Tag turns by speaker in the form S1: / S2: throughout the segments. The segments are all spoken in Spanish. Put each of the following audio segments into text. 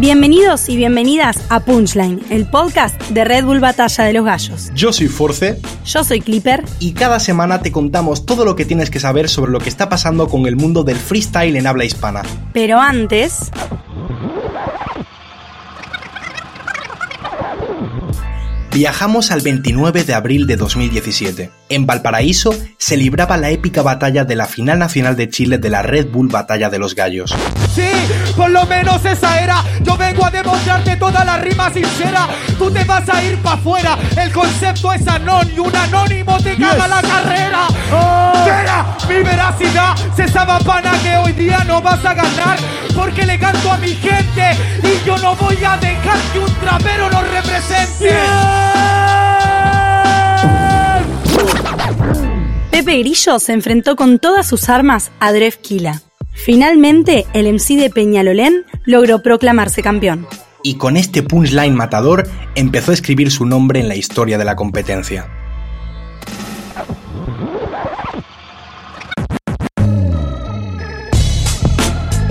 S1: Bienvenidos y bienvenidas a Punchline, el podcast de Red Bull Batalla de los Gallos.
S2: Yo soy Force.
S1: Yo soy Clipper.
S2: Y cada semana te contamos todo lo que tienes que saber sobre lo que está pasando con el mundo del freestyle en habla hispana.
S1: Pero antes...
S2: Viajamos al 29 de abril de 2017. En Valparaíso se libraba la épica batalla de la final nacional de Chile de la Red Bull Batalla de los Gallos.
S3: Sí, por lo menos esa era. Yo vengo a demostrarte toda la rima sincera. Tú te vas a ir para afuera. El concepto es anón y un anónimo te caga la carrera. Será mi veracidad. Se sabe pana que hoy día no vas a ganar. Porque le canto a mi gente. Y yo no voy a dejar que un trapero nos represente.
S1: Pepe Grillo se enfrentó con todas sus armas a Dref Kila. Finalmente, el MC de Peñalolén logró proclamarse campeón.
S2: Y con este punchline matador empezó a escribir su nombre en la historia de la competencia.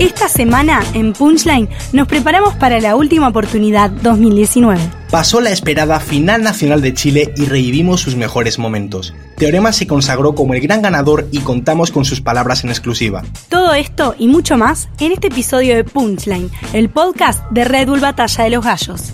S1: Esta semana en Punchline nos preparamos para la última oportunidad 2019.
S2: Pasó la esperada final nacional de Chile y revivimos sus mejores momentos. Teorema se consagró como el gran ganador y contamos con sus palabras en exclusiva.
S1: Todo esto y mucho más en este episodio de Punchline, el podcast de Red Bull Batalla de los Gallos.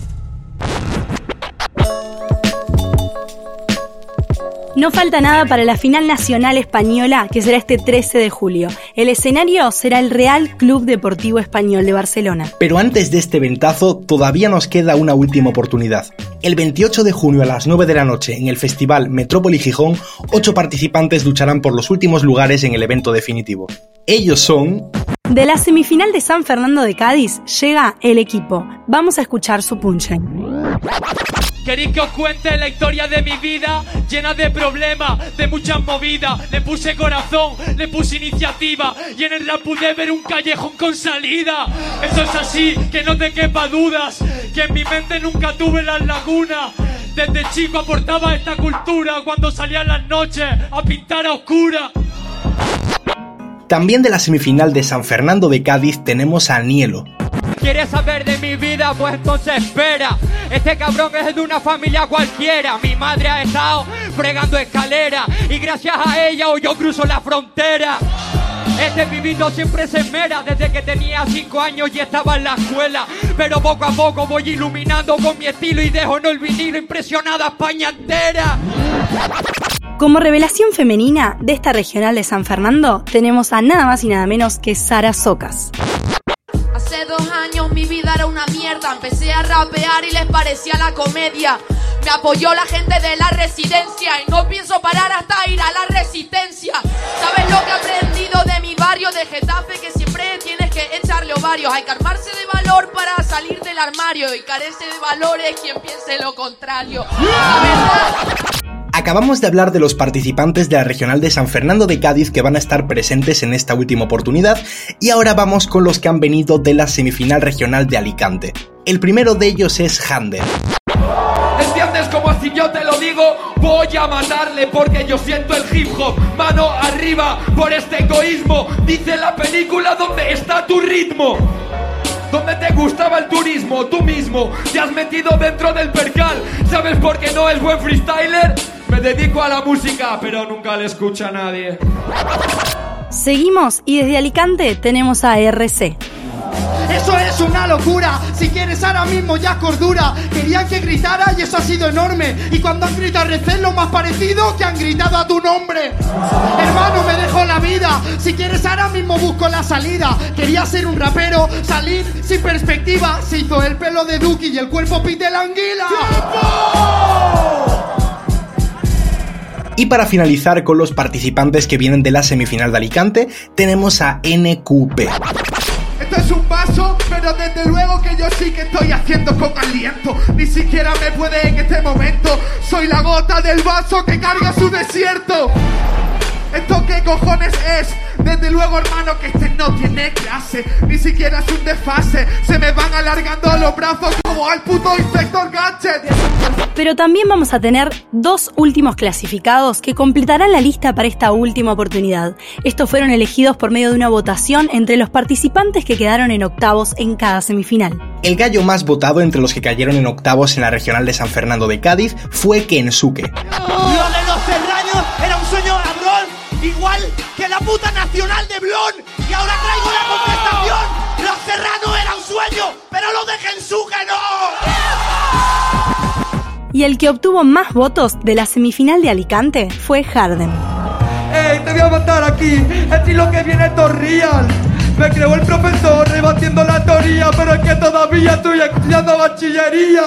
S1: No falta nada para la final nacional española que será este 13 de julio. El escenario será el Real Club Deportivo Español de Barcelona.
S2: Pero antes de este ventazo todavía nos queda una última oportunidad. El 28 de junio a las 9 de la noche en el Festival Metrópoli Gijón, ocho participantes lucharán por los últimos lugares en el evento definitivo. Ellos son...
S1: De la semifinal de San Fernando de Cádiz llega el equipo. Vamos a escuchar su punchline.
S3: ¿Queréis que os cuente la historia de mi vida? Llena de problemas, de muchas movidas. Le puse corazón, le puse iniciativa. Y en el rap pude ver un callejón con salida. Eso es así, que no te quepa dudas. Que en mi mente nunca tuve las lagunas. Desde chico aportaba esta cultura cuando salía en las noches a pintar a oscura.
S2: También de la semifinal de San Fernando de Cádiz tenemos a Nielo,
S3: ¿Quieres saber de mi vida? Pues entonces espera. Este cabrón es de una familia cualquiera. Mi madre ha estado fregando escalera y gracias a ella hoy yo cruzo la frontera. Este pibito siempre se esmera desde que tenía 5 años y estaba en la escuela. Pero poco a poco voy iluminando con mi estilo y dejo en el vinilo impresionada España entera.
S1: Como revelación femenina de esta regional de San Fernando, tenemos a nada más y nada menos que Sara Socas.
S4: Hace dos años mi vida era una mierda. Empecé a rapear y les parecía la comedia. Me apoyó la gente de la residencia y no pienso parar hasta ir a la resistencia. ¿Sabes lo que he aprendido de mi barrio de Getafe? Que siempre tienes que echarle ovarios. Hay que armarse de valor para salir del armario y carece de valores quien piense lo contrario.
S2: Acabamos de hablar de los participantes de la regional de San Fernando de Cádiz que van a estar presentes en esta última oportunidad y ahora vamos con los que han venido de la semifinal regional de Alicante. El primero de ellos es Hander.
S3: ¿Entiendes como así yo te lo digo? Voy a matarle porque yo siento el hip hop. Mano arriba por este egoísmo. Dice la película donde está tu ritmo. ¿Dónde te gustaba el turismo? Tú mismo te has metido dentro del percal. ¿Sabes por qué no es buen freestyler? Me dedico a la música, pero nunca le escucha a nadie.
S1: Seguimos y desde Alicante tenemos a RC.
S5: Eso es una locura. Si quieres ahora mismo ya cordura. Querían que gritara y eso ha sido enorme. Y cuando han gritado recé lo más parecido que han gritado a tu nombre. Hermano, me dejo la vida. Si quieres ahora mismo busco la salida. Quería ser un rapero, salir sin perspectiva. Se hizo el pelo de Duki y el cuerpo pite la anguila.
S2: Y para finalizar con los participantes que vienen de la semifinal de Alicante, tenemos a NQP.
S5: Esto es un vaso, pero desde luego que yo sí que estoy haciendo con aliento. Ni siquiera me puede en este momento. Soy la gota del vaso que carga su desierto. ¿Esto qué cojones es? Desde luego, hermano, que este no tiene clase. Ni siquiera es un desfase. Se me van alargando los brazos como al puto inspector Gadget.
S1: Pero también vamos a tener dos últimos clasificados que completarán la lista para esta última oportunidad. Estos fueron elegidos por medio de una votación entre los participantes que quedaron en octavos en cada semifinal.
S2: El gallo más votado entre los que cayeron en octavos en la regional de San Fernando de Cádiz fue Kensuke.
S6: Lo serranos era un sueño cabrón, igual que la puta nacional de Blon. Y ahora traigo la contestación. Los serranos era un sueño, pero lo de Kensuke no.
S1: Y el que obtuvo más votos de la semifinal de Alicante fue Harden.
S5: ¡Ey, te voy a matar aquí! ¡Es lo que viene Torreal! Me creó el profesor rebatiendo la teoría, pero es que todavía estoy estudiando bachillería.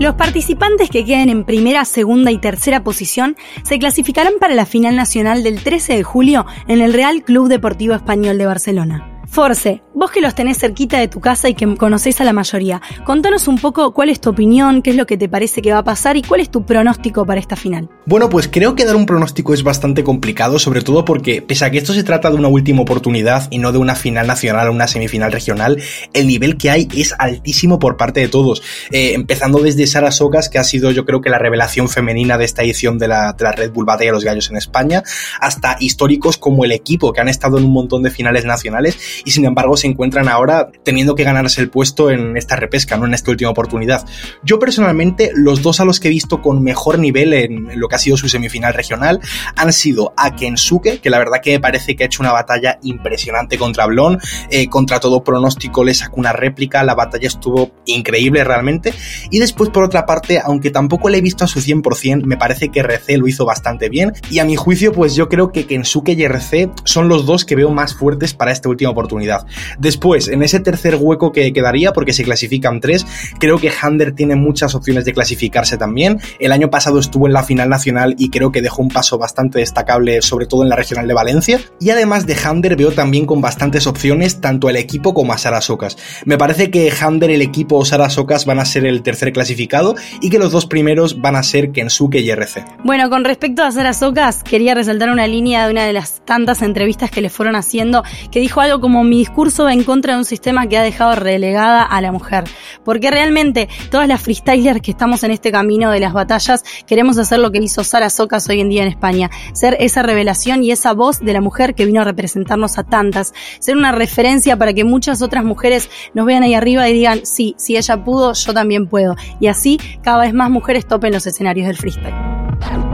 S1: Los participantes que queden en primera, segunda y tercera posición se clasificarán para la final nacional del 13 de julio en el Real Club Deportivo Español de Barcelona. Force, vos que los tenés cerquita de tu casa y que conocés a la mayoría, contanos un poco cuál es tu opinión, qué es lo que te parece que va a pasar y cuál es tu pronóstico para esta final.
S2: Bueno, pues creo que dar un pronóstico es bastante complicado, sobre todo porque, pese a que esto se trata de una última oportunidad y no de una final nacional o una semifinal regional, el nivel que hay es altísimo por parte de todos. Eh, empezando desde Sara Socas, que ha sido yo creo que la revelación femenina de esta edición de la, de la Red Bull Batalla de los Gallos en España, hasta históricos como el equipo, que han estado en un montón de finales nacionales y sin embargo se encuentran ahora teniendo que ganarse el puesto en esta repesca, no en esta última oportunidad. Yo personalmente, los dos a los que he visto con mejor nivel en, lo que ha sido su semifinal regional han sido a Kensuke, que la verdad que me parece que ha hecho una batalla impresionante contra Blon, eh, contra todo pronóstico le sacó una réplica, la batalla estuvo increíble realmente, y después por otra parte, aunque tampoco le he visto a su 100%, me parece que RC lo hizo bastante bien, y a mi juicio pues yo creo que Kensuke y RC son los dos que veo más fuertes para esta última oportunidad. Después, en ese tercer hueco que quedaría, porque se clasifican tres, creo que Hander tiene muchas opciones de clasificarse también. El año pasado estuvo en la final nacional y creo que dejó un paso bastante destacable, sobre todo en la regional de Valencia. Y además de Hander veo también con bastantes opciones tanto al equipo como a Sara Socas. Me parece que Hander, el equipo o Sara Socas van a ser el tercer clasificado y que los dos primeros van a ser Kensuke y RC.
S1: Bueno, con respecto a Sara Socas, quería resaltar una línea de una de las tantas entrevistas que le fueron haciendo que dijo algo como mi discurso va en contra de un sistema que ha dejado relegada a la mujer. Porque realmente todas las freestylers que estamos en este camino de las batallas queremos hacer lo que hizo Sara Socas hoy en día en España. Ser esa revelación y esa voz de la mujer que vino a representarnos a tantas. Ser una referencia para que muchas otras mujeres nos vean ahí arriba y digan, sí, si ella pudo, yo también puedo. Y así cada vez más mujeres topen los escenarios del freestyle.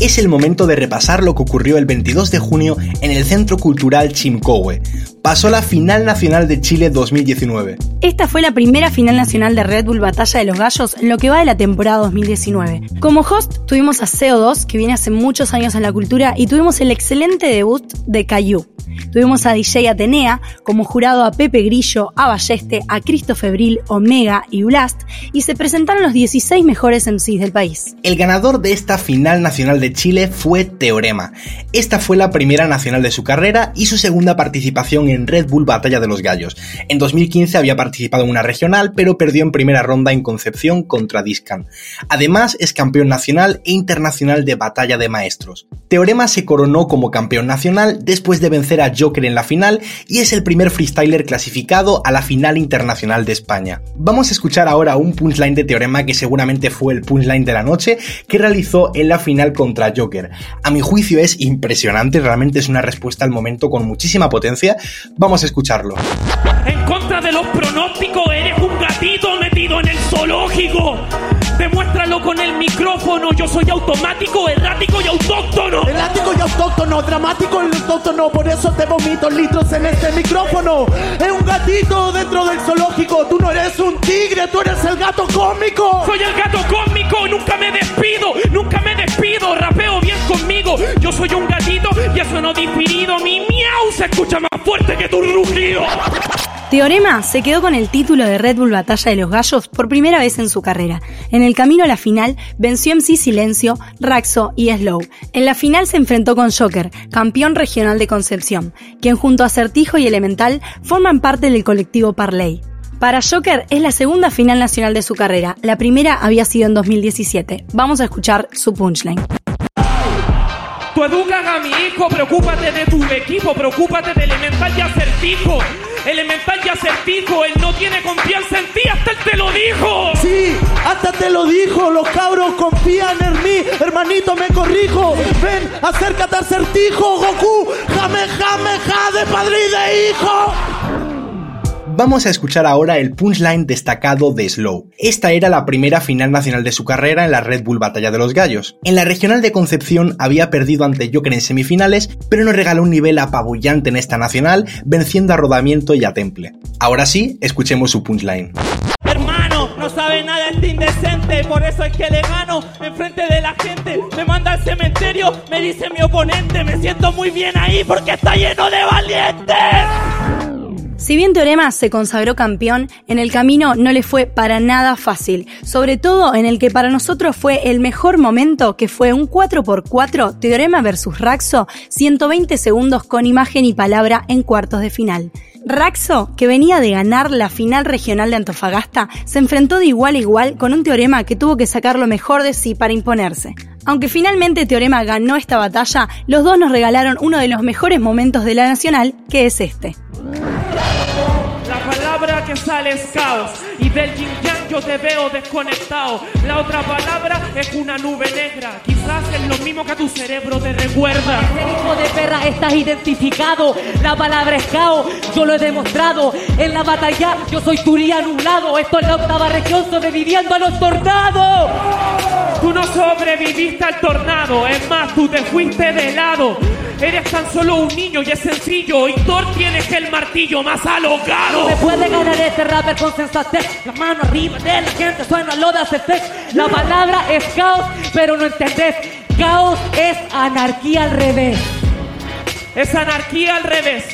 S2: Es el momento de repasar lo que ocurrió el 22 de junio en el Centro Cultural Chimcowe. Pasó la Final Nacional de Chile 2019.
S1: Esta fue la primera final nacional de Red Bull Batalla de los Gallos en lo que va de la temporada 2019. Como host tuvimos a CO2, que viene hace muchos años en la cultura, y tuvimos el excelente debut de Cayu. Tuvimos a DJ Atenea, como jurado a Pepe Grillo, a Balleste, a Cristo Febril, Omega y Blast, y se presentaron los 16 mejores MCs del país.
S2: El ganador de esta final nacional de Chile fue Teorema. Esta fue la primera nacional de su carrera y su segunda participación en Red Bull Batalla de los Gallos. En 2015 había participado en una regional, pero perdió en primera ronda en Concepción contra Discan. Además, es campeón nacional e internacional de Batalla de Maestros. Teorema se coronó como campeón nacional después de vencer a Joker en la final y es el primer freestyler clasificado a la final internacional de España. Vamos a escuchar ahora un punchline de Teorema que seguramente fue el punchline de la noche que realizó en la final contra Joker. A mi juicio es impresionante, realmente es una respuesta al momento con muchísima potencia. Vamos a escucharlo.
S7: En contra de los pronósticos, eres un gatito metido en el zoológico. Con el micrófono. Yo soy automático, errático y autóctono.
S6: Errático y autóctono, dramático y autóctono. Por eso te vomito litros en este micrófono. Es un gatito dentro del zoológico. Tú no eres un tigre, tú eres el gato cómico.
S7: Soy el gato cómico, nunca me despido, nunca me despido. Rapeo bien conmigo. Yo soy un gatito y eso no diferido. Mi miau se escucha más fuerte que tu rugido.
S1: Teorema se quedó con el título de Red Bull Batalla de los Gallos por primera vez en su carrera. En el camino a la final venció MC Silencio, Raxo y Slow. En la final se enfrentó con Joker, campeón regional de Concepción, quien junto a Certijo y Elemental forman parte del colectivo Parley. Para Joker es la segunda final nacional de su carrera. La primera había sido en 2017. Vamos a escuchar su punchline.
S7: Tú educas a mi hijo, preocúpate de tu equipo, preocúpate de elemental y acertijo. Elemental y acertijo, él no tiene confianza en ti, hasta él te lo dijo.
S6: Sí, hasta te lo dijo, los cabros confían en mí, hermanito me corrijo. Ven, acércate acertijo, Goku, jame, jame, ja de padre y de hijo.
S2: Vamos a escuchar ahora el punchline destacado de Slow. Esta era la primera final nacional de su carrera en la Red Bull Batalla de los Gallos. En la regional de Concepción había perdido ante Joker en semifinales, pero nos regaló un nivel apabullante en esta nacional, venciendo a Rodamiento y a Temple. Ahora sí, escuchemos su punchline.
S7: Hermano, no sabe nada este indecente, por eso es que le gano enfrente de la gente. Me manda al cementerio, me dice mi oponente, me siento muy bien ahí porque está lleno de valientes.
S1: Si bien Teorema se consagró campeón, en el camino no le fue para nada fácil, sobre todo en el que para nosotros fue el mejor momento, que fue un 4x4 Teorema versus Raxo, 120 segundos con imagen y palabra en cuartos de final. Raxo, que venía de ganar la final regional de Antofagasta, se enfrentó de igual a igual con un Teorema que tuvo que sacar lo mejor de sí para imponerse. Aunque finalmente Teorema ganó esta batalla, los dos nos regalaron uno de los mejores momentos de la Nacional, que es este.
S7: Que sale es caos y del yin yang yo te veo desconectado. La otra palabra es una nube negra. Quizás es lo mismo que a tu cerebro te recuerda.
S8: Este hijo de perra estás identificado. La palabra es caos, yo lo he demostrado. En la batalla yo soy Turía anulado. Esto es la octava región sobreviviendo a los tornados.
S7: Tú no sobreviviste al tornado, es más, tú te fuiste de lado. Eres tan solo un niño y es sencillo. Y Thor tienes el martillo más alocado.
S8: No me puede ganar este rapper con sensatez. La mano arriba de la gente suena lo de Acefex. La palabra es caos, pero no entendés. Caos es anarquía al revés.
S7: Es anarquía al revés.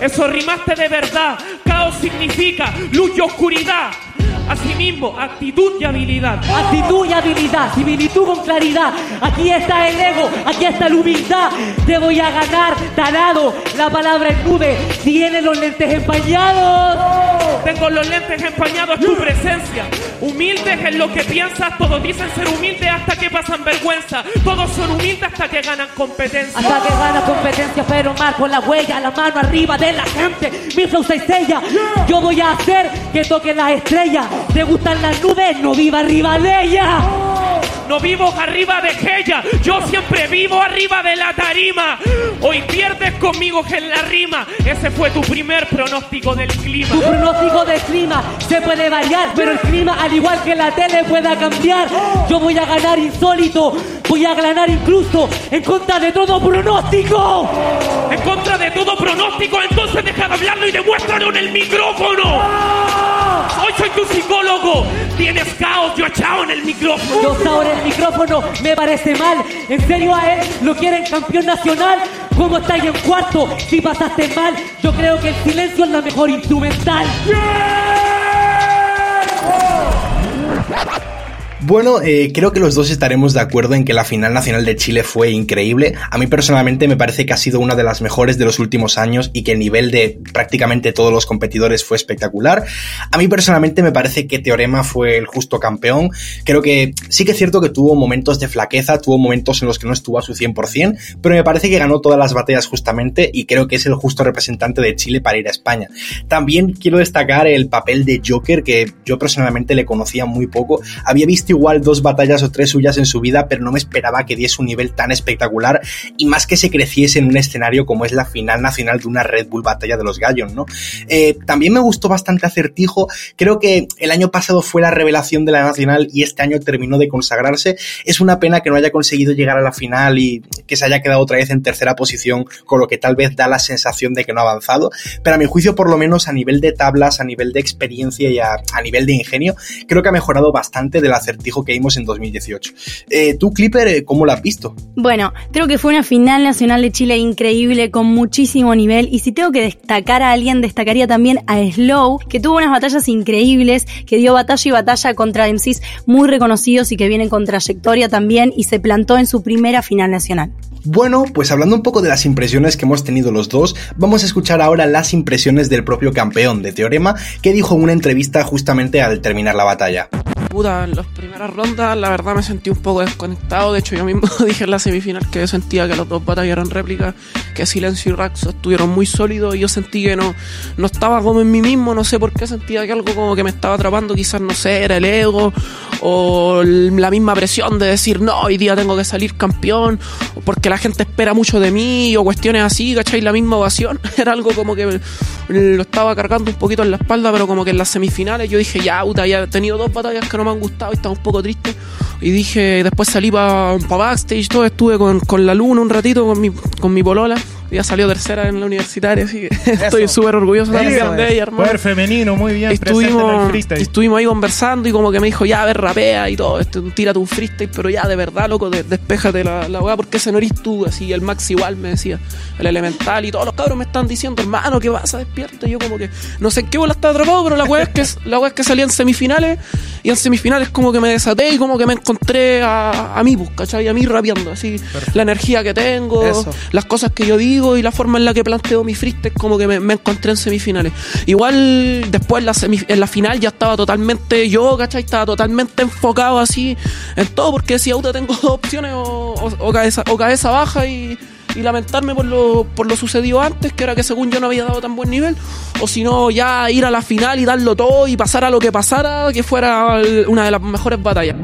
S7: Eso rimaste de verdad. Caos significa luz y oscuridad. Asimismo, actitud y habilidad.
S8: Actitud y habilidad, similitud con claridad. Aquí está el ego, aquí está la humildad. Te voy a ganar, tarado. La palabra es nube. Tiene los lentes empañados.
S7: Tengo los lentes empañados, tu presencia. Humildes en lo que piensas, todos dicen ser humildes hasta que pasan vergüenza. Todos son humildes hasta que ganan competencia.
S8: Hasta que gana competencia, pero marco la huella, la mano arriba de la gente. Mi flow se sella. Yo voy a hacer que toquen las estrellas. ¿Te gustan las nubes? No viva arriba de ellas.
S7: No vivo arriba de ella, yo siempre vivo arriba de la tarima. Hoy pierdes conmigo en la rima. Ese fue tu primer pronóstico del clima.
S8: Tu pronóstico del clima se puede variar, pero el clima, al igual que la tele, pueda cambiar. Yo voy a ganar insólito, voy a ganar incluso en contra de todo pronóstico.
S7: En contra de todo pronóstico, entonces deja de hablarlo y demuéstralo en el micrófono. Hoy soy tu psicólogo. Tienes caos, yo echado en el micrófono.
S8: Yo ahora el micrófono me parece mal. En serio a él lo quieren campeón nacional. ¿Cómo estáis en cuarto? Si pasaste mal, yo creo que el silencio es la mejor instrumental.
S2: Bueno, eh, creo que los dos estaremos de acuerdo en que la final nacional de Chile fue increíble. A mí personalmente me parece que ha sido una de las mejores de los últimos años y que el nivel de prácticamente todos los competidores fue espectacular. A mí personalmente me parece que Teorema fue el justo campeón. Creo que sí que es cierto que tuvo momentos de flaqueza, tuvo momentos en los que no estuvo a su 100%, pero me parece que ganó todas las batallas justamente y creo que es el justo representante de Chile para ir a España. También quiero destacar el papel de Joker, que yo personalmente le conocía muy poco. Había visto igual dos batallas o tres suyas en su vida, pero no me esperaba que diese un nivel tan espectacular y más que se creciese en un escenario como es la final nacional de una Red Bull Batalla de los Gallos, ¿no? Eh, también me gustó bastante Acertijo, creo que el año pasado fue la revelación de la nacional y este año terminó de consagrarse. Es una pena que no haya conseguido llegar a la final y que se haya quedado otra vez en tercera posición, con lo que tal vez da la sensación de que no ha avanzado, pero a mi juicio por lo menos a nivel de tablas, a nivel de experiencia y a, a nivel de ingenio, creo que ha mejorado bastante del acertijo Vertigo que vimos en 2018. Eh, ¿Tú, Clipper, eh, cómo la has visto?
S1: Bueno, creo que fue una final nacional de Chile increíble, con muchísimo nivel. Y si tengo que destacar a alguien, destacaría también a Slow, que tuvo unas batallas increíbles, que dio batalla y batalla contra MCs muy reconocidos y que vienen con trayectoria también, y se plantó en su primera final nacional.
S2: Bueno, pues hablando un poco de las impresiones que hemos tenido los dos, vamos a escuchar ahora las impresiones del propio campeón de Teorema, que dijo en una entrevista justamente al terminar la batalla.
S9: Puta, en las primeras rondas la verdad me sentí un poco desconectado. De hecho, yo mismo dije en la semifinal que yo sentía que los dos batallas eran réplicas, que Silencio y Raxo estuvieron muy sólidos y yo sentí que no, no estaba como en mí mismo. No sé por qué sentía que algo como que me estaba atrapando. Quizás, no sé, era el ego o la misma presión de decir, no, hoy día tengo que salir campeón, porque la gente espera mucho de mí o cuestiones así, ¿cachai? La misma ovación. Era algo como que lo estaba cargando un poquito en la espalda, pero como que en las semifinales yo dije, ya, ya he tenido dos batallas que no me han gustado y estaba un poco triste. Y dije, después salí para pa backstage, todo, estuve con, con la luna un ratito con mi, con mi polola ya salió tercera en la universitaria, así que estoy súper orgulloso también de ella, hermano.
S10: Poder femenino, muy bien,
S9: estuvimos, Estuvimos ahí conversando y como que me dijo, ya, a ver, rapea y todo, este, tírate un freestyle, pero ya, de verdad, loco, de, despéjate la, la weá, porque ese no eres tú, así, el Max igual me decía, el elemental y todos los cabros me están diciendo, hermano, ¿qué vas a despierta? Y yo como que, no sé en qué bola está atrapado, pero la weá es que, la weá es que salí en semifinales y en semifinales como que me desaté y como que me encontré a, a mí, pues, ¿cachai? A mí rapeando, así, la energía que tengo, las cosas que yo digo y la forma en la que planteo mi freestyle como que me, encontré en semifinales. Igual después en la, en la final ya estaba totalmente yo, ¿cachai? Estaba totalmente enfocado así en todo porque decía, auto tengo dos opciones o, cabeza, o cabeza baja y, lamentarme por lo, por lo sucedido antes, que era que según yo no había dado tan buen nivel, o si no, ya ir a la final y darlo todo y pasar a lo que pasara, que fuera una de las mejores batallas.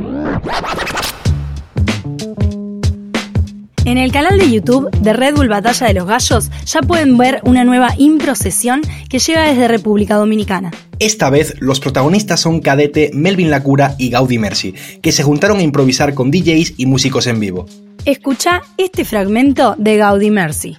S1: En el canal de YouTube de Red Bull Batalla de los Gallos ya pueden ver una nueva improcesión que llega desde República Dominicana.
S2: Esta vez los protagonistas son Cadete, Melvin Lacura y Gaudi Mercy, que se juntaron a improvisar con DJs y músicos en vivo.
S1: Escucha este fragmento de Gaudi Mercy.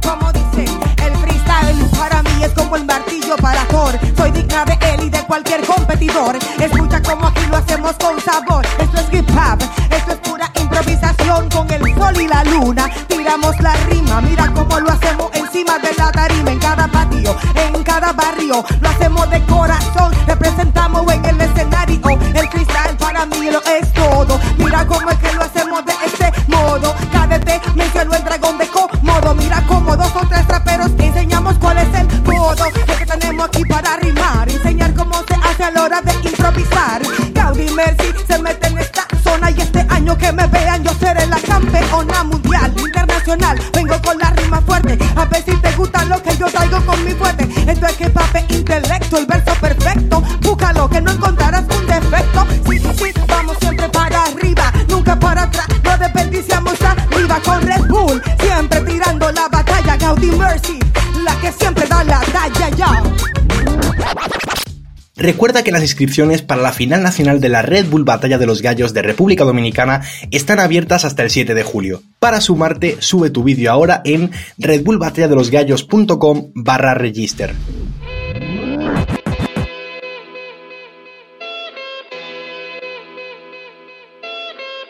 S11: Como dice, el freestyle para mí es como el martillo para Thor. Soy digna de él y de cualquier competidor. Escucha como aquí lo hacemos con sabor. Esto es hip hop, esto es pura improvisación con el sol y la luna. Tiramos la rima, mira cómo lo hacemos encima de la tarima, en cada patio, en cada barrio. Lo hacemos de corazón, representamos en el escenario. El cristal para mí lo es todo. Mira cómo es que lo hacemos improvisar. Gaudi Mercy se mete en esta zona y este año que me vean yo seré la campeona mundial, internacional. Vengo con la rima fuerte, a ver si te gusta lo que yo traigo con mi fuerte. Esto es que pape intelecto, el verso perfecto. Búscalo que no encontrarás un defecto. Sí, sí, vamos siempre para arriba, nunca para atrás. No desperdiciamos arriba con Red Bull, siempre tirando la batalla. Gaudi Mercy, la que siempre da la talla ya.
S2: Recuerda que las inscripciones para la final nacional de la Red Bull Batalla de los Gallos de República Dominicana están abiertas hasta el 7 de julio. Para sumarte, sube tu vídeo ahora en redbullbatalladelosgallos.com barra register.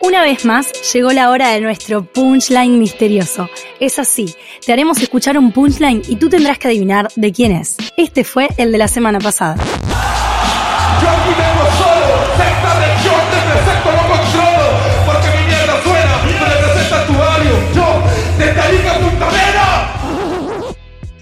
S1: Una vez más, llegó la hora de nuestro punchline misterioso. Es así, te haremos escuchar un punchline y tú tendrás que adivinar de quién es. Este fue el de la semana pasada.
S12: Yo aquí vengo solo, sexta región te presento lo controlo, porque mi mierda suena, me representa tu barrio, yo, de Tarica Punta Mera.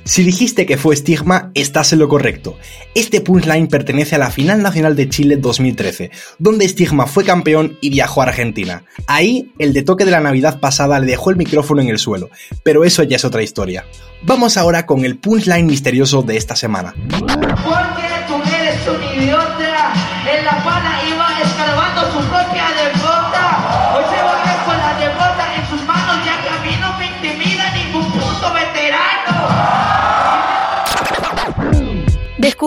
S2: Si dijiste que fue Stigma, estás en lo correcto. Este punchline pertenece a la Final Nacional de Chile 2013, donde Stigma fue campeón y viajó a Argentina. Ahí, el de toque de la Navidad pasada le dejó el micrófono en el suelo, pero eso ya es otra historia. Vamos ahora con el punchline misterioso de esta semana.
S13: Porque tú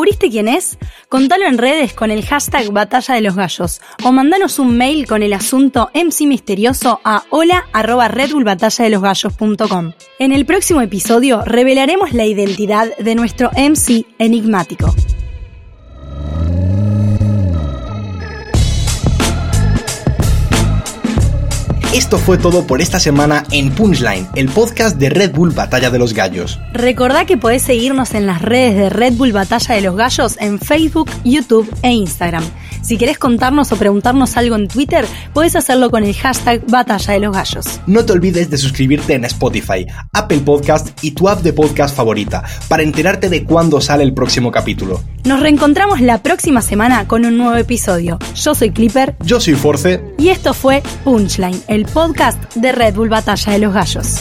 S1: ¿Descubriste quién es? Contalo en redes con el hashtag Batalla de los Gallos o mandanos un mail con el asunto MC Misterioso a hola. En el próximo episodio revelaremos la identidad de nuestro MC enigmático.
S2: Esto fue todo por esta semana en Punchline, el podcast de Red Bull Batalla de los Gallos.
S1: Recordá que podés seguirnos en las redes de Red Bull Batalla de los Gallos en Facebook, YouTube e Instagram. Si querés contarnos o preguntarnos algo en Twitter, podés hacerlo con el hashtag Batalla de los Gallos.
S2: No te olvides de suscribirte en Spotify, Apple Podcast y tu app de podcast favorita para enterarte de cuándo sale el próximo capítulo.
S1: Nos reencontramos la próxima semana con un nuevo episodio. Yo soy Clipper
S2: Yo soy Force.
S1: y esto fue Punchline, el podcast de Red Bull Batalla de los Gallos.